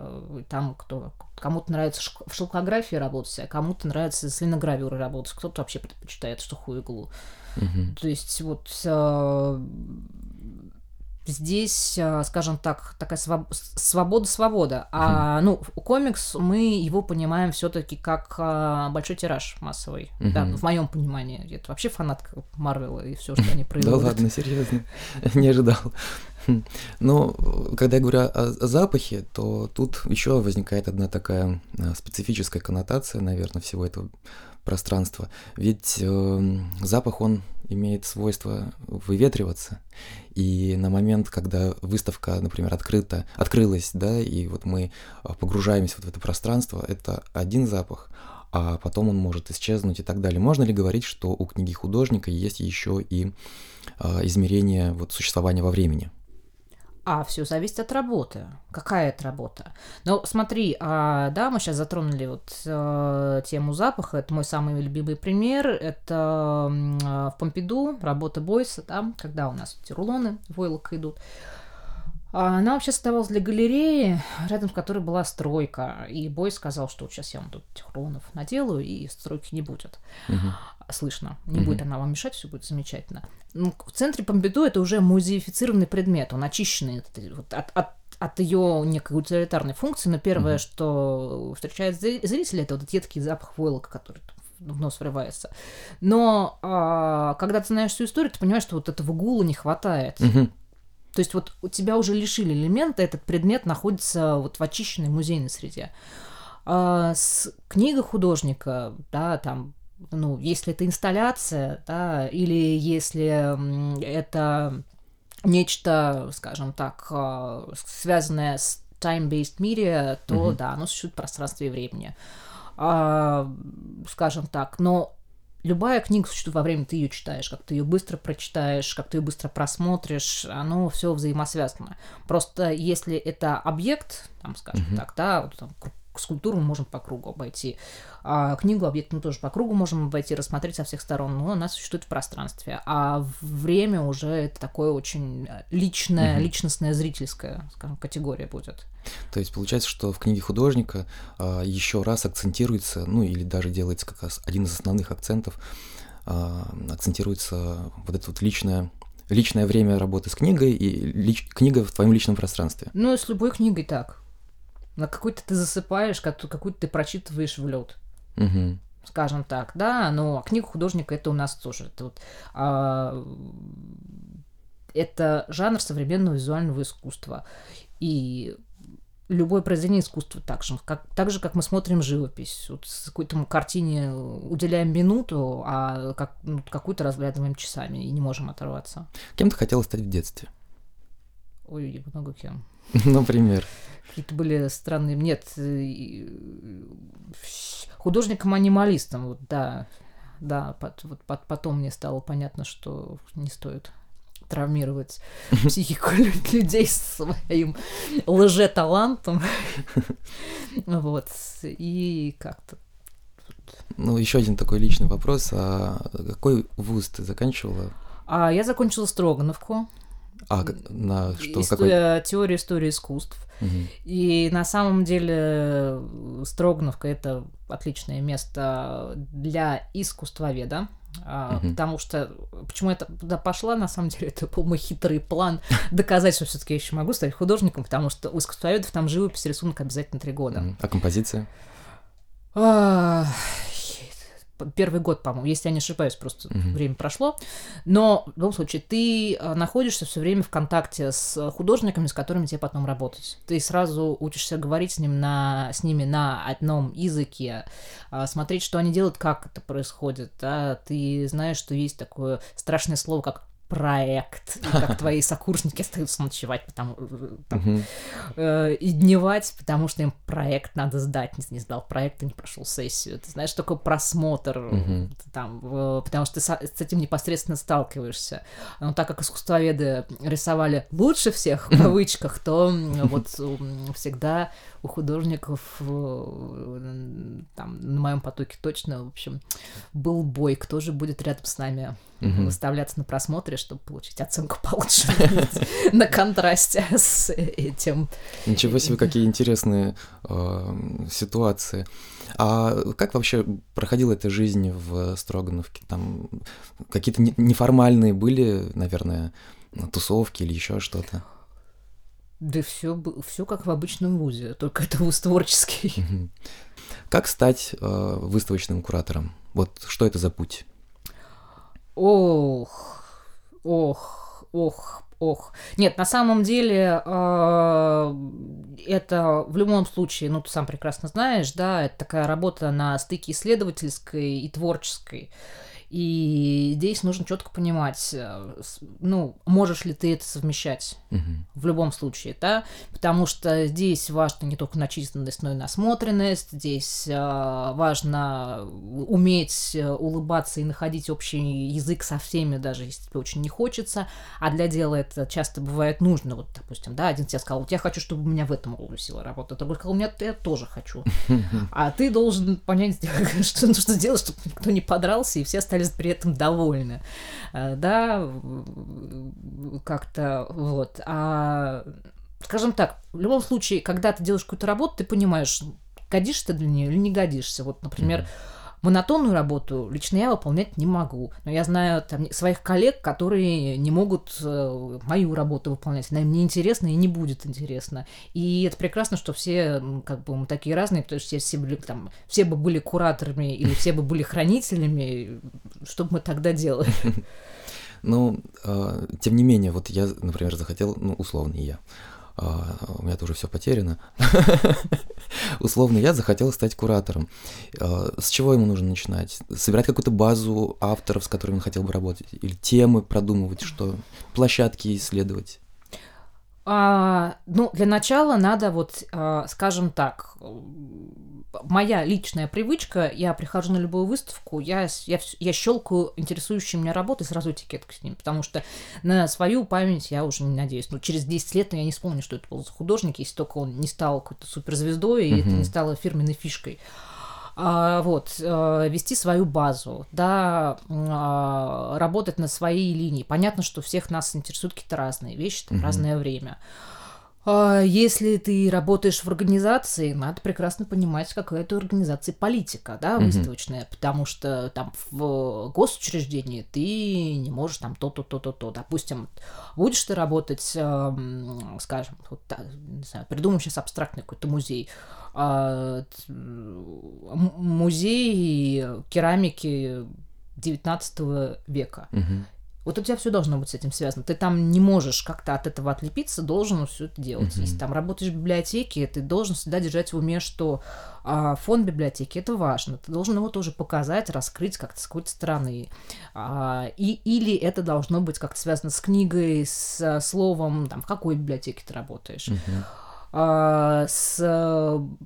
Speaker 3: Там кто кому-то нравится в шелкографии работать, а кому-то нравится с линогравюрой работать, кто-то вообще предпочитает сухую иглу. Mm-hmm. То есть вот э, здесь, э, скажем так, такая свобода-свобода. А, ну, комикс мы его понимаем все-таки как а, большой тираж массовый. Угу. Да, в моем понимании. Это вообще фанатка Марвела и все, что они производят.
Speaker 2: Да ладно, серьезно. Не ожидал. Но когда я говорю о запахе, то тут еще возникает одна такая э, специфическая коннотация, наверное, всего этого пространства. Ведь э, запах, он имеет свойство выветриваться. И на момент, когда выставка, например, открыта, открылась, да, и вот мы а, погружаемся вот в это пространство, это один запах, а потом он может исчезнуть и так далее. Можно ли говорить, что у книги художника есть еще и э, измерение вот, существования во времени?
Speaker 3: А все зависит от работы. Какая это работа? Ну, смотри, а, да, мы сейчас затронули вот э, тему запаха. Это мой самый любимый пример. Это э, в Помпиду работа Бойса, да, когда у нас эти рулоны войлока идут. А она вообще создавалась для галереи, рядом с которой была стройка. И Бой сказал, что вот сейчас я вам тут этих рулонов наделаю, и стройки не будет. Угу. Слышно. Не угу. будет она вам мешать, все будет замечательно. Ну, в центре Помпиду это уже музеифицированный предмет, он очищенный вот, от, от от ее некой утилитарной функции, но первое, mm что встречает зрителя, это вот этот едкий запах войлока, который в нос врывается. Но а, когда ты знаешь всю историю, ты понимаешь, что вот этого гула не хватает. mm то есть вот у тебя уже лишили элемента, этот предмет находится вот в очищенной музейной среде. А с книга художника, да, там, ну, если это инсталляция, да, или если это нечто, скажем так, а, связанное с time-based media, то mm-hmm. да, оно существует в пространстве и времени. А, скажем так, но любая книга существует во время, ты ее читаешь, как ты ее быстро прочитаешь, как ты ее быстро просмотришь, оно все взаимосвязано. Просто если это объект, там, скажем mm-hmm. так, да, вот, там, скульптуру мы можем по кругу обойти, а книгу, объект мы тоже по кругу можем обойти, рассмотреть со всех сторон, но она существует в пространстве. А время уже это такое очень личное, угу. личностная, зрительская, скажем, категория будет.
Speaker 2: То есть получается, что в книге художника а, еще раз акцентируется, ну или даже делается как раз один из основных акцентов, а, акцентируется вот это вот личное личное время работы с книгой и лич... книга в твоем личном пространстве.
Speaker 3: Ну, с любой книгой так. На какой-то ты засыпаешь, какую-то ты прочитываешь в лед. Угу. Скажем так, да, но книга художника это у нас тоже. Это, вот, а, это жанр современного визуального искусства. И любое произведение искусства так же, как, так же, как мы смотрим живопись. Вот с какой-то картине уделяем минуту, а как, ну, какую-то разглядываем часами и не можем оторваться.
Speaker 2: Кем ты хотела стать в детстве?
Speaker 3: Ой, много кем.
Speaker 2: Например.
Speaker 3: Какие-то были странные. Нет, художником-анималистом, вот, да. Да, под, вот, под, потом мне стало понятно, что не стоит травмировать психику людей своим лже-талантом. Вот. И как-то
Speaker 2: ну, еще один такой личный вопрос. А какой вуз ты заканчивала?
Speaker 3: А я закончила Строгановку.
Speaker 2: А на что?
Speaker 3: История, какой? Теория истории искусств. Угу. И на самом деле э, Строгановка это отличное место для искусствоведа. Угу. Потому что почему я туда пошла, на самом деле, это был мой хитрый план доказать, что все-таки я еще могу стать художником, потому что у искусствоведов там живопись, рисунок обязательно три года.
Speaker 2: А композиция?
Speaker 3: А, первый год, по-моему, если я не ошибаюсь, просто mm-hmm. время прошло. Но в любом случае ты э, находишься все время в контакте с художниками, с которыми тебе потом работать. Ты сразу учишься говорить с, ним на, с ними на одном языке, а, смотреть, что они делают, как это происходит. Да? Ты знаешь, что есть такое страшное слово, как проект, и как твои сокурсники остаются ночевать, потому там, э, и дневать, потому что им проект надо сдать, не, не сдал проект, и не прошел сессию. Ты знаешь, такой просмотр, там, э, потому что ты с, с этим непосредственно сталкиваешься. Но так как искусствоведы рисовали лучше всех, в кавычках, то вот всегда у художников э, там на моем потоке точно, в общем, был бой, кто же будет рядом с нами угу. выставляться на просмотре, чтобы получить оценку получше на контрасте с этим.
Speaker 2: Ничего себе, какие интересные э, ситуации. А как вообще проходила эта жизнь в Строгановке? Там какие-то неформальные были, наверное, тусовки или еще что-то?
Speaker 3: Да все, все как в обычном вузе, только это вуз творческий.
Speaker 2: Как стать э, выставочным куратором? Вот что это за путь?
Speaker 3: Ох, ох, ох, ох. Нет, на самом деле э, это в любом случае, ну ты сам прекрасно знаешь, да, это такая работа на стыке исследовательской и творческой. И здесь нужно четко понимать, э, ну, можешь ли ты это совмещать угу. в любом случае, да, потому что здесь важно не только начисленность, но и насмотренность, здесь э, важно уметь э, улыбаться и находить общий язык со всеми, даже если тебе очень не хочется, а для дела это часто бывает нужно, вот, допустим, да, один тебе сказал, вот я хочу, чтобы у меня в этом сила работала, другой сказал, у меня я тоже хочу, а ты должен понять, что нужно сделать, чтобы никто не подрался, и все остались остались при этом довольны. Э, да, как-то вот. А, скажем так, в любом случае, когда ты делаешь какую-то работу, ты понимаешь, годишься ты для нее или не годишься. Вот, например, mm-hmm Монотонную работу лично я выполнять не могу. Но я знаю там, своих коллег, которые не могут э, мою работу выполнять. Она им не интересна и не будет интересна. И это прекрасно, что все как бы мы такие разные, потому что все, были, там, все бы были кураторами или все бы были хранителями. Что бы мы тогда делали?
Speaker 2: Ну, э, тем не менее, вот я, например, захотел, ну, условно я, у меня тоже все потеряно. Условно, я захотел стать куратором. А, с чего ему нужно начинать? Собирать какую-то базу авторов, с которыми он хотел бы работать? Или темы продумывать, что площадки исследовать?
Speaker 3: А, ну, для начала надо вот, а, скажем так, моя личная привычка, я прихожу на любую выставку, я, я, я щелкаю интересующие меня работы, сразу этикетку с ним, потому что на свою память я уже не надеюсь. Ну, через 10 лет я не вспомню, что это был за художник, если только он не стал какой-то суперзвездой, и mm-hmm. это не стало фирменной фишкой. А, вот, а, вести свою базу, да, а, работать на своей линии. Понятно, что всех нас интересуют какие-то разные вещи, там, mm-hmm. разное время. А, если ты работаешь в организации, надо прекрасно понимать, какая это организация политика, да, выставочная, mm-hmm. потому что там в госучреждении ты не можешь там то-то, то-то, то. Допустим, будешь ты работать, скажем, вот, не знаю, придумаем сейчас абстрактный какой-то музей, а, музей керамики 19 века. Mm-hmm. Вот у тебя все должно быть с этим связано. Ты там не можешь как-то от этого отлепиться, должен все это делать. Mm-hmm. Если там работаешь в библиотеке, ты должен всегда держать в уме, что а, фонд библиотеки это важно. Ты должен его тоже показать, раскрыть как-то с какой-то стороны. А, и, или это должно быть как-то связано с книгой, с словом, там, в какой библиотеке ты работаешь. Mm-hmm. А, с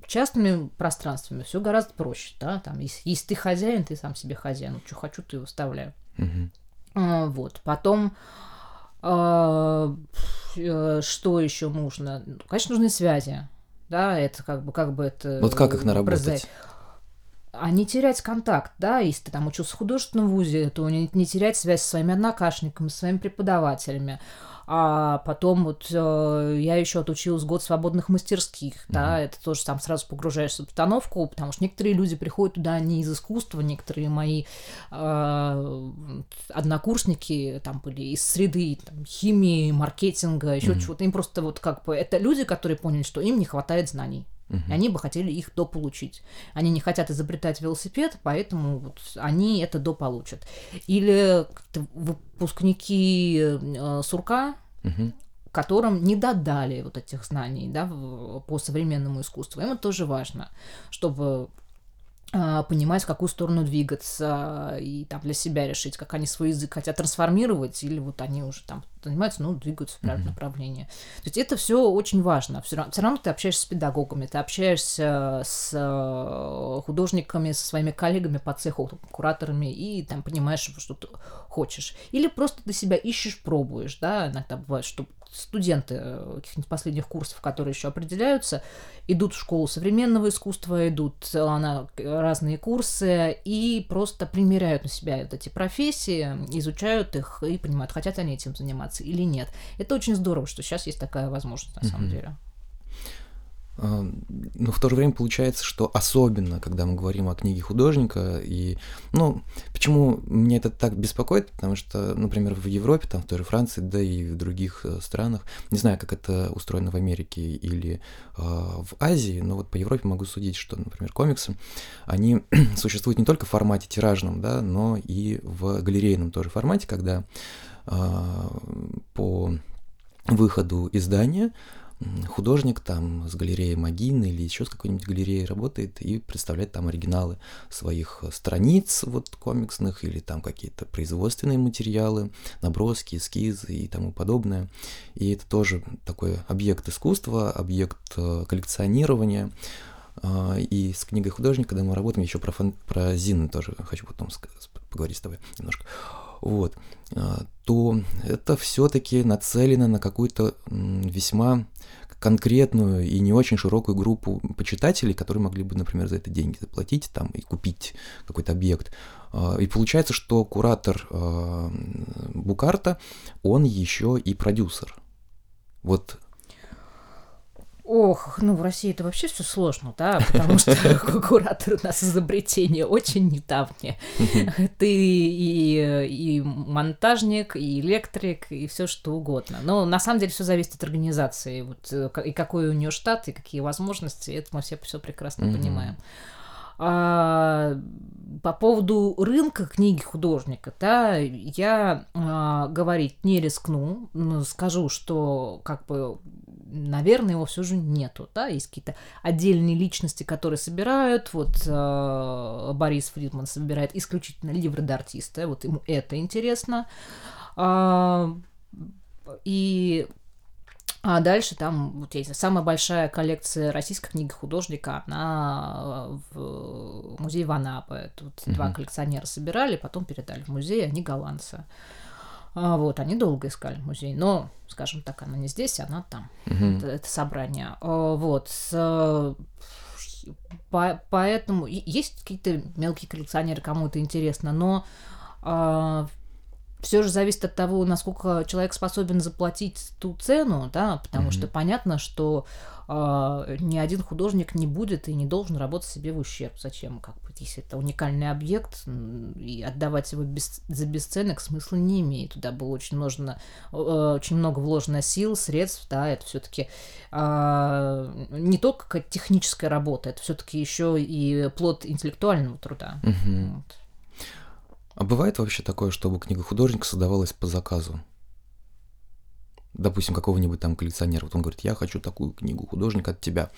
Speaker 3: частными пространствами все гораздо проще, да, там, если, если ты хозяин, ты сам себе хозяин, что хочу, ты выставляю. Mm-hmm. А, вот, потом а, э, что еще нужно? Ну, конечно, нужны связи. Да, это как бы, как бы это...
Speaker 2: Вот как их наработать?
Speaker 3: А не терять контакт, да, если ты там учился в художественном вузе, то не, не терять связь со своими однокашниками, со своими преподавателями, а потом вот э, я еще отучилась год свободных мастерских, mm-hmm. да, это тоже там сразу погружаешься в обстановку, потому что некоторые люди приходят туда не из искусства, некоторые мои э, однокурсники там были из среды там, химии, маркетинга, еще mm-hmm. чего-то, им просто вот как бы это люди, которые поняли, что им не хватает знаний. Угу. Они бы хотели их дополучить. Они не хотят изобретать велосипед, поэтому вот они это дополучат. Или выпускники э, Сурка, угу. которым не додали вот этих знаний да, по современному искусству. Им это тоже важно, чтобы понимать, в какую сторону двигаться, и там для себя решить, как они свой язык хотят трансформировать, или вот они уже там занимаются, ну, двигаются в правильном mm-hmm. направлении. То есть это все очень важно. Все равно, все равно ты общаешься с педагогами, ты общаешься с э, художниками, со своими коллегами по цеху, кураторами, и там понимаешь, что ты хочешь. Или просто ты себя ищешь, пробуешь, да, иногда бывает, что студенты э, каких-нибудь последних курсов, которые еще определяются, идут в школу современного искусства, идут на разные курсы и просто примеряют на себя вот эти профессии, изучают их и понимают, хотят они этим заниматься или нет. Это очень здорово, что сейчас есть такая возможность на mm-hmm. самом деле.
Speaker 2: Но в то же время получается, что особенно, когда мы говорим о книге художника, и, ну, почему меня это так беспокоит, потому что, например, в Европе, там, в той же Франции, да и в других э, странах, не знаю, как это устроено в Америке или э, в Азии, но вот по Европе могу судить, что, например, комиксы, они существуют не только в формате тиражном, да, но и в галерейном тоже формате, когда э, по выходу издания художник там с галереей Магины или еще с какой-нибудь галереей работает и представляет там оригиналы своих страниц вот комиксных или там какие-то производственные материалы, наброски, эскизы и тому подобное. И это тоже такой объект искусства, объект э, коллекционирования. А, и с книгой художника, когда мы работаем, еще про, фан... про Зины тоже хочу потом поговорить с тобой немножко вот, а, то это все-таки нацелено на какую-то весьма конкретную и не очень широкую группу почитателей, которые могли бы, например, за это деньги заплатить там и купить какой-то объект. А, и получается, что куратор а, Букарта, он еще и продюсер. Вот
Speaker 3: Ох, ну в России это вообще все сложно, да, потому что куратор у нас изобретение очень недавнее. Ты и, и монтажник, и электрик, и все что угодно. Но на самом деле все зависит от организации. Вот, э, и какой у нее штат, и какие возможности, это мы все все прекрасно понимаем. А, по поводу рынка книги художника, да, я а, говорить не рискну, скажу, что как бы наверное, его все же нету, да, есть какие-то отдельные личности, которые собирают, вот э, Борис Фридман собирает исключительно ливры артиста, вот ему это интересно, а, и а дальше там, вот есть самая большая коллекция российской книги художника, она в музее Ванапы. Тут mm-hmm. два коллекционера собирали, потом передали в музей, они голландцы. Вот, они долго искали музей, но, скажем так, она не здесь, она там, угу. это, это собрание. А, вот, по, поэтому есть какие-то мелкие коллекционеры, кому это интересно, но а, все же зависит от того, насколько человек способен заплатить ту цену, да, потому mm-hmm. что понятно, что э, ни один художник не будет и не должен работать себе в ущерб. Зачем? Как бы, если это уникальный объект, и отдавать его без, за бесценок смысла не имеет. Туда было очень, нужно, э, очень много вложено сил, средств, да, это все-таки э, а, не только какая-то техническая работа, это все-таки еще и плод интеллектуального труда. Mm-hmm. Вот.
Speaker 2: А бывает вообще такое, чтобы книга художника создавалась по заказу? Допустим, какого-нибудь там коллекционера. Вот он говорит, я хочу такую книгу художника от тебя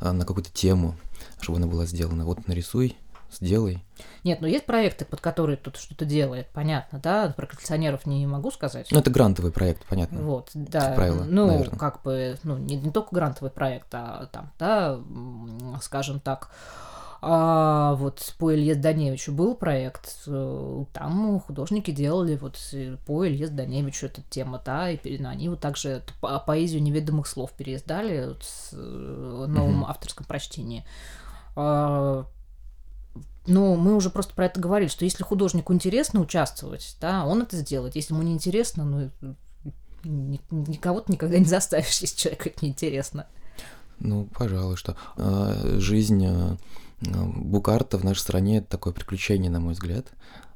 Speaker 2: а, на какую-то тему, чтобы она была сделана. Вот нарисуй, сделай.
Speaker 3: Нет, но есть проекты, под которые кто-то что-то делает, понятно, да? Про коллекционеров не могу сказать.
Speaker 2: Ну, это грантовый проект, понятно.
Speaker 3: Вот, да. Как правило, ну, наверное. как бы, ну, не, не только грантовый проект, а там, да, скажем так, а вот по Илье Даневичу был проект, э, там художники делали вот э, по Илье Даневичу эта тема, да, и ну, они вот также по поэзию неведомых слов переиздали вот, с э, новом mm-hmm. авторском прочтении. А, ну, мы уже просто про это говорили, что если художнику интересно участвовать, да, он это сделает. Если ему не интересно, ну, никого ты никогда не заставишь, если человеку это неинтересно.
Speaker 2: Ну, пожалуй, что жизнь Букарта в нашей стране это такое приключение, на мой взгляд,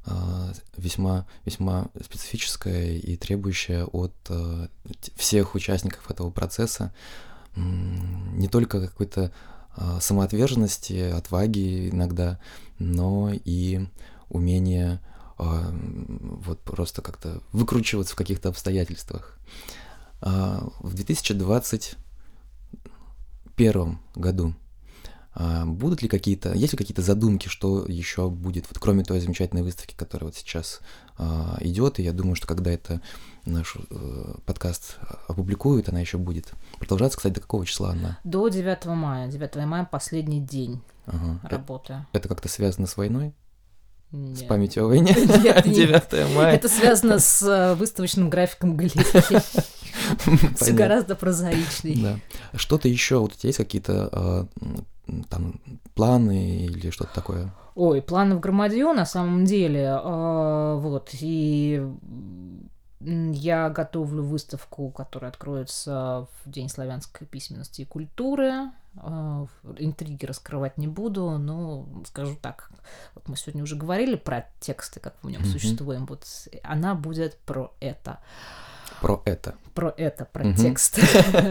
Speaker 2: а, весьма, весьма специфическое и требующее от а, всех участников этого процесса не только какой-то самоотверженности, отваги иногда, но и умения вот просто как-то выкручиваться в каких-то обстоятельствах. В 2021 году будут ли какие-то, есть ли какие-то задумки, что еще будет, вот кроме той замечательной выставки, которая вот сейчас а, идет, и я думаю, что когда это наш э, подкаст опубликуют, она еще будет продолжаться. Кстати, до какого числа она?
Speaker 3: До 9 мая. 9 мая последний день
Speaker 2: Ага.
Speaker 3: работы.
Speaker 2: Это как-то связано с войной? С
Speaker 3: Нет.
Speaker 2: памятью о войне?
Speaker 3: Нет, нет.
Speaker 2: 9 мая.
Speaker 3: Это связано с э, выставочным графиком галереи. Все гораздо прозаичней.
Speaker 2: Да. Что-то еще, вот у тебя есть какие-то а, там планы или что-то такое?
Speaker 3: Ой, планы в громадье на самом деле. а, Вот, и я готовлю выставку, которая откроется в День славянской письменности и культуры. А, Интриги раскрывать не буду, но скажу так. Вот мы сегодня уже говорили про тексты, как в нем
Speaker 2: Мгм.
Speaker 3: существуем. Вот она будет про это.
Speaker 2: Про это.
Speaker 3: про это, про
Speaker 2: Мгм.
Speaker 3: текст.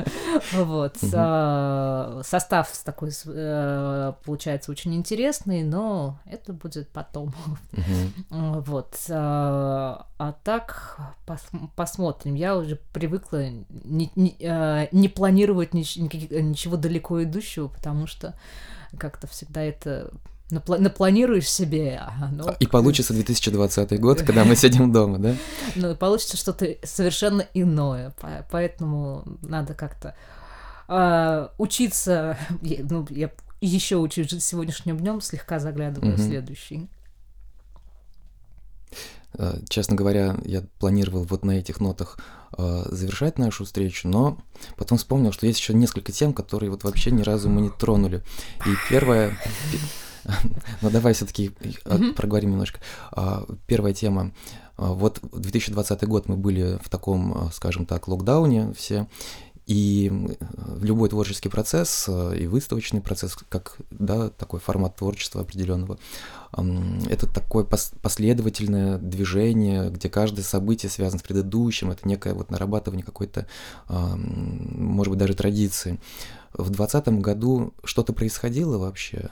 Speaker 3: Вот. А, Состав такой э, получается очень интересный, но это будет потом. Вот. А а так пос- посмотрим. Я уже привыкла не, э, планировать ничего далеко идущего, потому что как-то всегда это напла- напланируешь себе, а оно
Speaker 2: И получится 2020 год, когда мы сидим дома, да?
Speaker 3: ну, получится что-то совершенно иное. По- Поэтому надо как-то а, учиться. Я- Ну, я еще учусь сегодняшним днем, слегка заглядываю в следующий.
Speaker 2: Э, Честно говоря, я планировал вот на этих нотах э, завершать нашу встречу, но потом вспомнил, что есть еще несколько тем, которые вот вообще ни разу мы не тронули. И первая... Ну давай все-таки
Speaker 3: Мгм.
Speaker 2: проговорим немножко. А, Первая тема. А, Вот в 2020 год мы были в таком, а, скажем так, локдауне все, и любой творческий процесс э, и выставочный процесс, как да, такой формат творчества определенного, это такое пос- последовательное движение, где каждое событие связано с предыдущим, это некое вот нарабатывание какой-то, ам, может быть, даже традиции. В 2020 году что-то происходило вообще?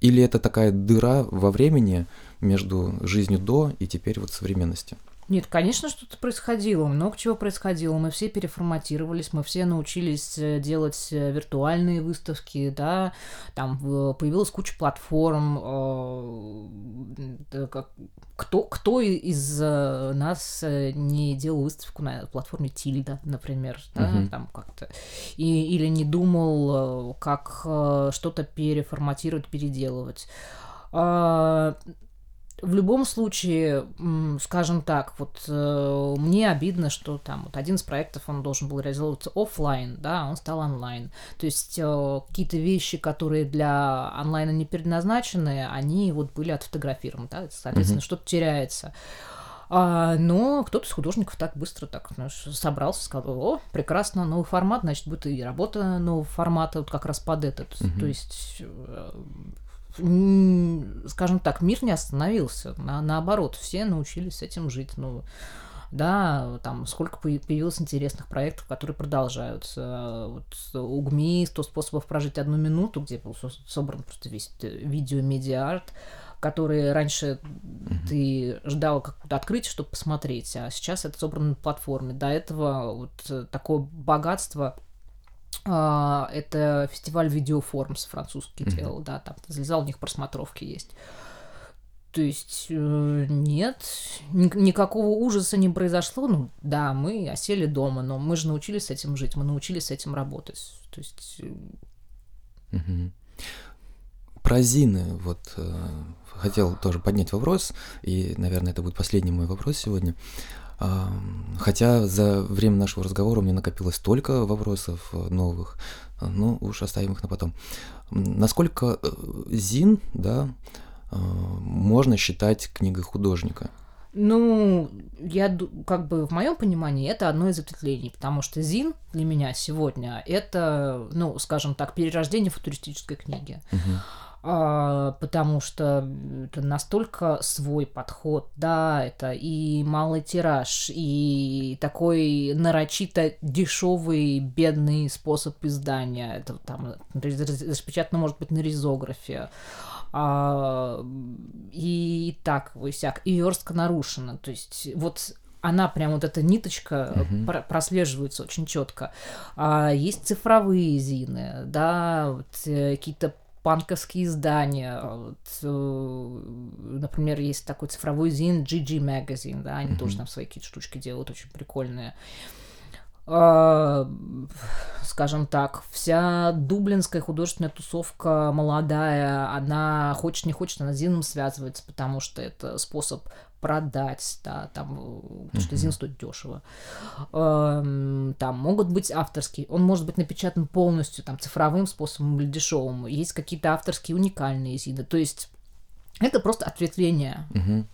Speaker 2: Или это такая дыра во времени между жизнью до и теперь вот современности?
Speaker 3: Нет, конечно, что-то происходило, много чего происходило. Мы все переформатировались, мы все научились э, делать э, виртуальные выставки, да, там появилась куча платформ. э, Кто, кто из нас не делал выставку на платформе Тильда, например, да,
Speaker 2: Мгм.
Speaker 3: там как-то, и, или не думал, как что-то переформатировать, переделывать. В любом случае, скажем так, вот э, мне обидно, что там вот один из проектов, он должен был реализовываться оффлайн, да, а он стал онлайн. То есть э, какие-то вещи, которые для онлайна не предназначены, они вот были отфотографированы, да, соответственно,
Speaker 2: Мгм.
Speaker 3: что-то теряется. А, но кто-то из художников так быстро так знаешь, собрался, сказал, о, прекрасно, новый формат, значит, будет и работа нового формата, вот как раз под этот.
Speaker 2: Мгм.
Speaker 3: То есть, э, скажем так, мир не остановился, на, наоборот, все научились с этим жить. Ну, да, там сколько поя- появилось интересных проектов, которые продолжаются. Вот у ГМИ «100 способов прожить одну минуту», где был со- собран просто весь видео-медиа-арт, который раньше ты ждал какое-то открытие, чтобы посмотреть, а сейчас это собрано на платформе. До этого вот э, такое богатство это фестиваль видеоформс французский
Speaker 2: Мгм.
Speaker 3: делал, да, там ты залезал, у них просмотровки есть. То есть э, нет, ни- никакого ужаса не произошло. Ну да, мы осели дома, но мы же научились с этим жить, мы научились с этим работать. То есть
Speaker 2: Мгм. Про Зины, вот э, хотел тоже поднять вопрос, и, наверное, это будет последний мой вопрос сегодня. Хотя за время нашего разговора у меня накопилось столько вопросов э, новых, э, ну уж оставим их на потом. Насколько э, Зин, да, можно считать книгой художника?
Speaker 3: Ну, я как бы в моем понимании это одно из ответвлений, потому что Зин для меня сегодня это, ну, скажем так, перерождение футуристической книги.
Speaker 2: Мгм.
Speaker 3: А, потому что это настолько свой подход, да, это и малый тираж, и такой нарочито дешевый, бедный способ издания. Это там распечатано, может быть, на ризографе. А, и, и так, и сяк, и верстка нарушена. То есть вот она прям вот эта ниточка про- прослеживается очень четко. А, есть цифровые зины, да, вот, э, какие-то панковские издания. Вот, э, например, есть такой цифровой зин GG Magazine, да, они mm-hmm. тоже там свои какие-то штучки делают, очень прикольные. А, скажем так, вся дублинская художественная тусовка молодая, она хочет не хочет, она с Зином связывается, потому что это способ продать, да, там, потому что Зин стоит дешево. Эм, там могут быть авторские, он может быть напечатан полностью там цифровым способом или дешевым. Есть какие-то авторские уникальные Зины, то есть это просто ответвление.
Speaker 2: Угу.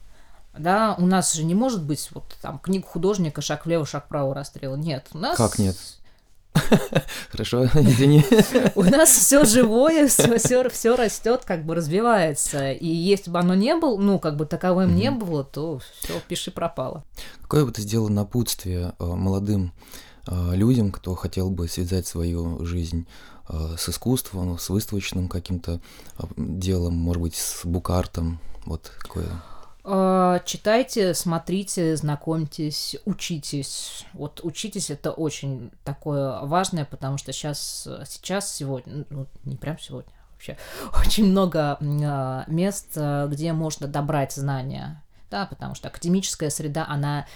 Speaker 3: Да, у нас же не может быть вот там книг художника шаг влево, шаг вправо расстрел. Нет, у нас...
Speaker 2: Как нет? Хорошо, извини.
Speaker 3: У нас все живое, все, растет, как бы развивается. И если бы оно не было, ну, как бы таковым не было, то все, пиши пропало.
Speaker 2: Какое бы ты сделал напутствие э, молодым э, людям, кто хотел бы связать свою жизнь э, с искусством, с выставочным каким-то делом, может быть, с букартом, вот какое
Speaker 3: читайте, смотрите, знакомьтесь, учитесь. Вот учитесь это очень такое важное, потому что сейчас, сейчас сегодня, ну не прям сегодня, вообще очень много а, мест, где можно добрать знания, да, потому что академическая среда, она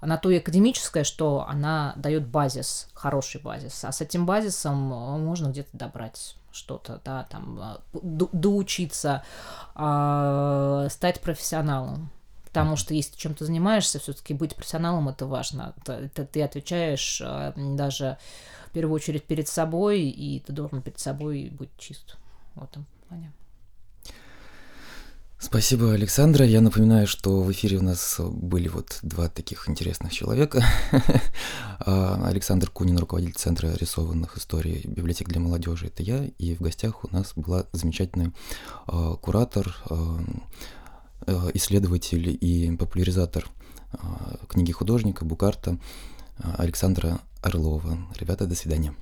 Speaker 3: она то и академическая, что она дает базис, хороший базис, а с этим базисом можно где-то добрать что-то, да, там, а, доучиться, э, стать профессионалом. Потому что если ты чем-то занимаешься, все-таки быть профессионалом это важно. Это, это ты отвечаешь э, даже в первую очередь перед собой, и ты должен перед собой быть чист в этом плане.
Speaker 2: Спасибо, Александра. Я напоминаю, что в эфире у нас были вот два таких интересных человека. А, Александр Кунин, руководитель Центра рисованных историй библиотек для молодежи, это я. И в гостях у нас была замечательный а, куратор, а, исследователь и популяризатор книги художника Букарта Александра Орлова. Ребята, до свидания.